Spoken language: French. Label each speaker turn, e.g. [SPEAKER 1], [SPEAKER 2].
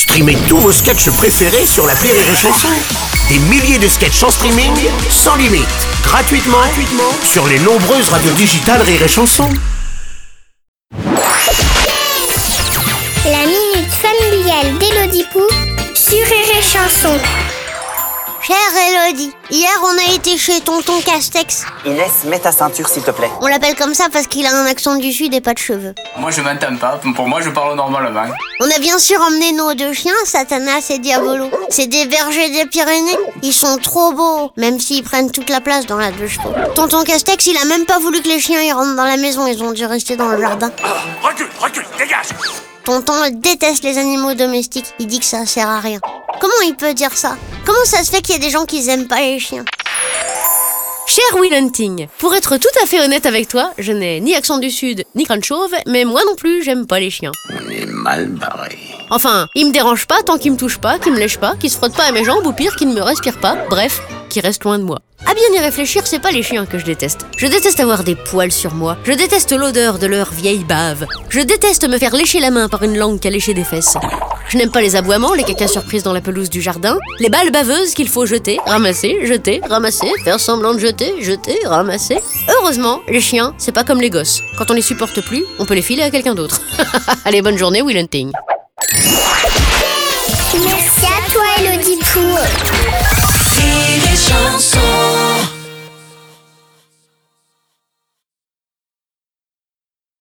[SPEAKER 1] Streamez tous vos sketchs préférés sur la Rire et Chanson. Des milliers de sketchs en streaming, sans limite, gratuitement, gratuitement sur les nombreuses radios digitales Rire et Chanson.
[SPEAKER 2] La minute familiale d'Élodie Pou sur Rire Chanson.
[SPEAKER 3] Chère Elodie, hier on a été chez tonton Castex.
[SPEAKER 4] Inès, mets ta ceinture s'il te plaît.
[SPEAKER 3] On l'appelle comme ça parce qu'il a un accent du sud et pas de cheveux.
[SPEAKER 5] Moi je m'entends pas, pour moi je parle normalement.
[SPEAKER 3] On a bien sûr emmené nos deux chiens, Satanas et Diabolo. C'est des bergers des Pyrénées. Ils sont trop beaux, même s'ils prennent toute la place dans la deux chevaux. Tonton Castex, il a même pas voulu que les chiens y rentrent dans la maison, ils ont dû rester dans le jardin.
[SPEAKER 1] Recule, recule, dégage
[SPEAKER 3] Tonton déteste les animaux domestiques, il dit que ça sert à rien. Comment il peut dire ça? Comment ça se fait qu'il y a des gens qui aiment pas les chiens
[SPEAKER 6] Cher Will Hunting, pour être tout à fait honnête avec toi, je n'ai ni accent du sud, ni crâne chauve, mais moi non plus, j'aime pas les chiens.
[SPEAKER 1] On est mal barré.
[SPEAKER 6] Enfin, ils me dérangent pas tant qu'ils me touchent pas, qu'ils me lèchent pas, qu'ils se frottent pas à mes jambes, ou pire, qu'ils ne me respirent pas, bref, qu'ils restent loin de moi. À bien y réfléchir, c'est pas les chiens que je déteste. Je déteste avoir des poils sur moi. Je déteste l'odeur de leur vieille bave. Je déteste me faire lécher la main par une langue qui a léché des fesses. Je n'aime pas les aboiements, les cacas surprises dans la pelouse du jardin, les balles baveuses qu'il faut jeter, ramasser, jeter, ramasser, faire semblant de jeter, jeter, ramasser. Heureusement, les chiens, c'est pas comme les gosses. Quand on les supporte plus, on peut les filer à quelqu'un d'autre. Allez, bonne journée, Will Hunting.
[SPEAKER 2] Merci à toi,
[SPEAKER 7] chanson